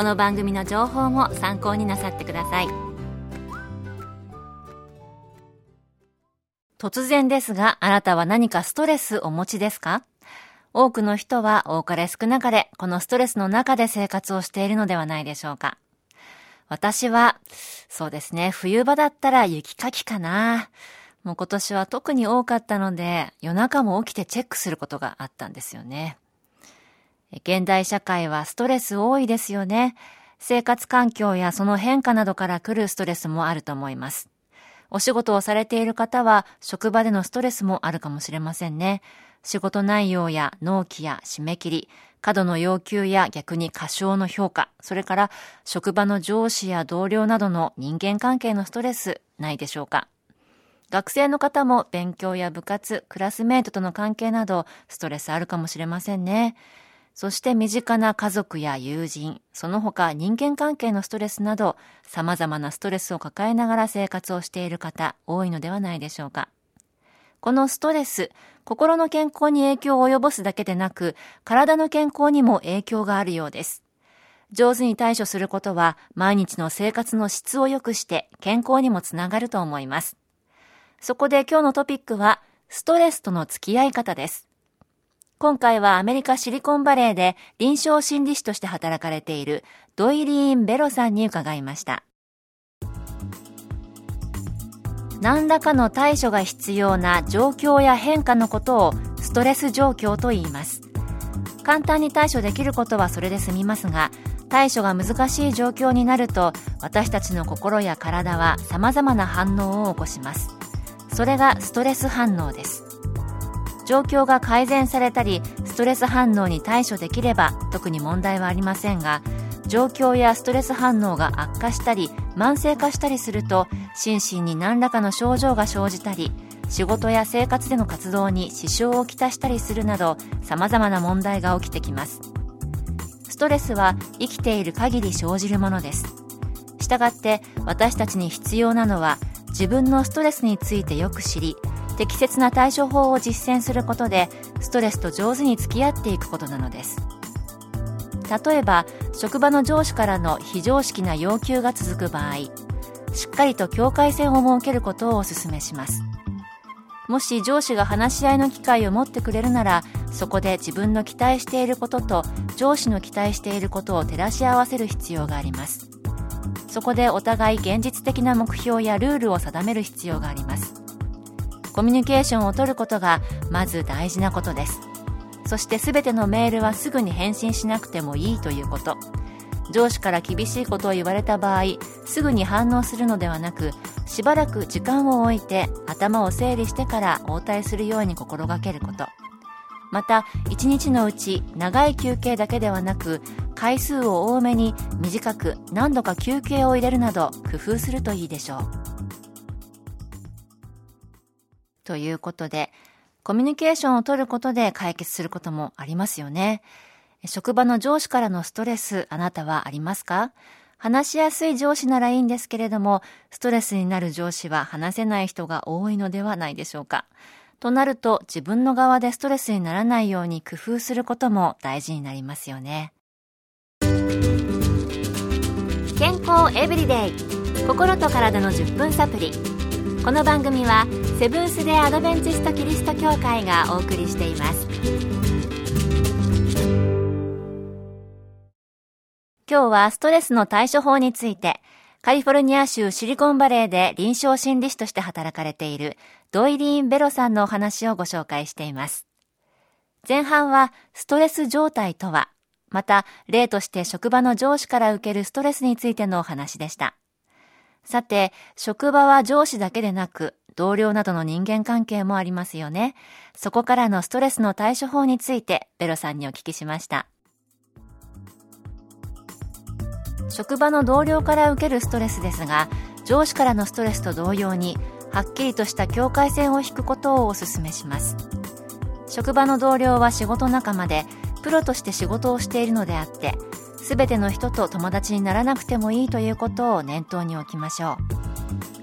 この番組の情報も参考になさってください突然ですがあなたは何かストレスお持ちですか？多くの人は多かれ少なかれこのストレスの中で生活をしているのではないでしょうか私は、そうですね、冬場だったら雪かきかな。もう今年は特に多かったので、夜中も起きてチェックすることがあったんですよね。現代社会はストレス多いですよね。生活環境やその変化などから来るストレスもあると思います。お仕事をされている方は職場でのストレスもあるかもしれませんね。仕事内容や納期や締め切り、過度の要求や逆に過小の評価、それから職場の上司や同僚などの人間関係のストレスないでしょうか。学生の方も勉強や部活、クラスメートとの関係などストレスあるかもしれませんね。そして身近な家族や友人、その他人間関係のストレスなど、様々なストレスを抱えながら生活をしている方、多いのではないでしょうか。このストレス、心の健康に影響を及ぼすだけでなく、体の健康にも影響があるようです。上手に対処することは、毎日の生活の質を良くして健康にもつながると思います。そこで今日のトピックは、ストレスとの付き合い方です。今回はアメリカシリコンバレーで臨床心理士として働かれているドイリーン・ベロさんに伺いました。何らかの対処が必要な状況や変化のことをストレス状況と言います。簡単に対処できることはそれで済みますが、対処が難しい状況になると私たちの心や体は様々な反応を起こします。それがストレス反応です。状況が改善されたりストレス反応に対処できれば特に問題はありませんが状況やストレス反応が悪化したり慢性化したりすると心身に何らかの症状が生じたり仕事や生活での活動に支障をきたしたりするなど様々な問題が起きてきます。ストレスは生きている限り生じるものです。したがって私たちに必要なのは自分のストレスについてよく知り適切な対処法を実践することでストレスと上手に付き合っていくことなのです。例えば職場の上司からの非常識な要求が続く場合しっかりと境界線を設けることをお勧めします。もし上司が話し合いの機会を持ってくれるならそこで自分の期待していることと上司の期待していることを照らし合わせる必要があります。そこでお互い現実的な目標やルールを定める必要があります。コミュニケーションを取ることがまず大事なことです。そして全てのメールはすぐに返信しなくてもいいということ。上司から厳しいことを言われた場合すぐに反応するのではなくしばらく時間を置いて頭を整理してから応対するように心がけること。また一日のうち長い休憩だけではなく回数を多めに短く何度か休憩を入れるなど工夫するといいでしょう。ということで、コミュニケーションを取ることで解決することもありますよね。職場の上司からのストレス、あなたはありますか？話しやすい上司ならいいんですけれども、ストレスになる上司は話せない人が多いのではないでしょうか？となると、自分の側でストレスにならないように工夫することも大事になりますよね。健康エブリデイ心と体の10分サプリこの番組はセブンス・デ・アドベンチスト・キリスト教会がお送りしています今日はストレスの対処法についてカリフォルニア州シリコンバレーで臨床心理士として働かれているドイリーン・ベロさんのお話をご紹介しています。前半はストレス状態とは、また例として職場の上司から受けるストレスについてのお話でした。さて、職場は上司だけでなく、同僚などの人間関係もありますよね。そこからのストレスの対処法について、ベロさんにお聞きしました。職場の同僚から受けるストレスですが上司からのストレスと同様にはっきりとした境界線を引くことをお勧めします職場の同僚は仕事仲間でプロとして仕事をしているのであって全ての人と友達にならなくてもいいということを念頭に置きましょ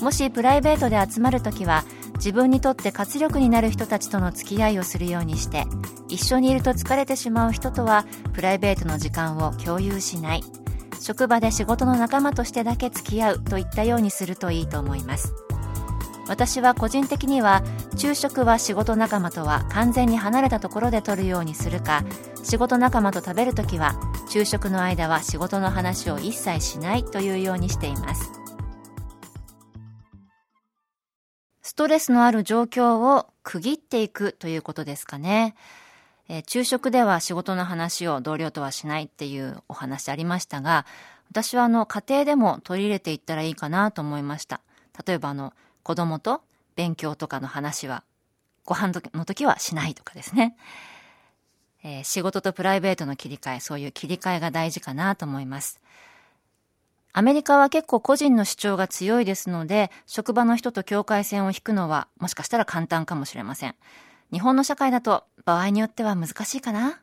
う。もしプライベートで集まるときは自分にとって活力になる人たちとの付き合いをするようにして一緒にいると疲れてしまう人とはプライベートの時間を共有しない。職場で仕事の仲間としてだけ付き合うといったようにするといいと思います。私は個人的には昼食は仕事仲間とは完全に離れたところで取るようにするか仕事仲間と食べるときは昼食の間は仕事の話を一切しないというようにしていますストレスのある状況を区切っていくということですかね。えー、昼食では仕事の話を同僚とはしないっていうお話ありましたが、私はあの家庭でも取り入れていったらいいかなと思いました。例えばあの子供と勉強とかの話はご飯の時はしないとかですね。えー、仕事とプライベートの切り替え、そういう切り替えが大事かなと思います。アメリカは結構個人の主張が強いですので、職場の人と境界線を引くのはもしかしたら簡単かもしれません。日本の社会だと場合によっては難しいかな。ま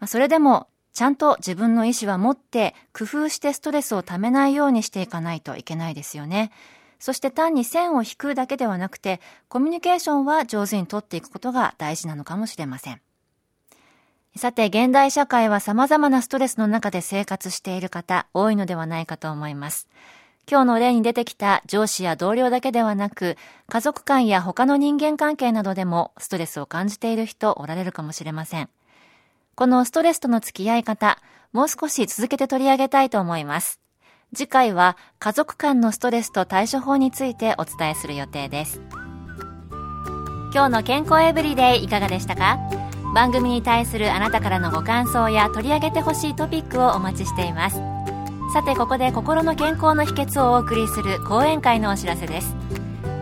あ、それでも、ちゃんと自分の意思は持って工夫してストレスをためないようにしていかないといけないですよね。そして単に線を引くだけではなくて、コミュニケーションは上手にとっていくことが大事なのかもしれません。さて、現代社会は様々なストレスの中で生活している方、多いのではないかと思います。今日の例に出てきた上司や同僚だけではなく、家族間や他の人間関係などでもストレスを感じている人おられるかもしれません。このストレスとの付き合い方、もう少し続けて取り上げたいと思います。次回は家族間のストレスと対処法についてお伝えする予定です。今日の健康エブリデイいかがでしたか？番組に対するあなたからのご感想や取り上げてほしいトピックをお待ちしています。さてここで心の健康の秘訣をお送りする講演会のお知らせです。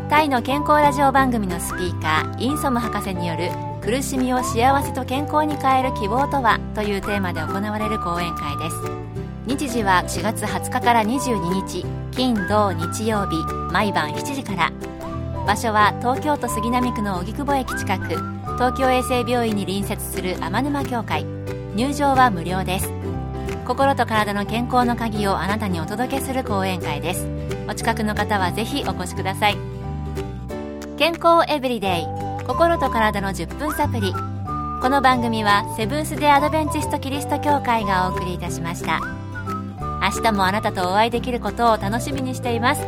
タイの健康ラジオ番組のスピーカーインソム博士による苦しみを幸せと健康に変える希望とはというテーマで行われる講演会です。日時は4月20日から22日金土日曜日毎晩7時から。場所は東京都杉並区の荻窪駅近く。東京衛生病院に隣接する天沼協会。入場は無料です。心と体の健康の鍵をあなたにお届けする講演会です。お近くの方はぜひお越しください。健康エブリデイ。心と体の10分サプリこの番組はセブンス・デ・アドベンチスト・キリスト教会がお送りいたしました。明日もあなたとお会いできることを楽しみにしています。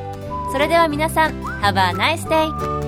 それでは皆さん Have a nice day!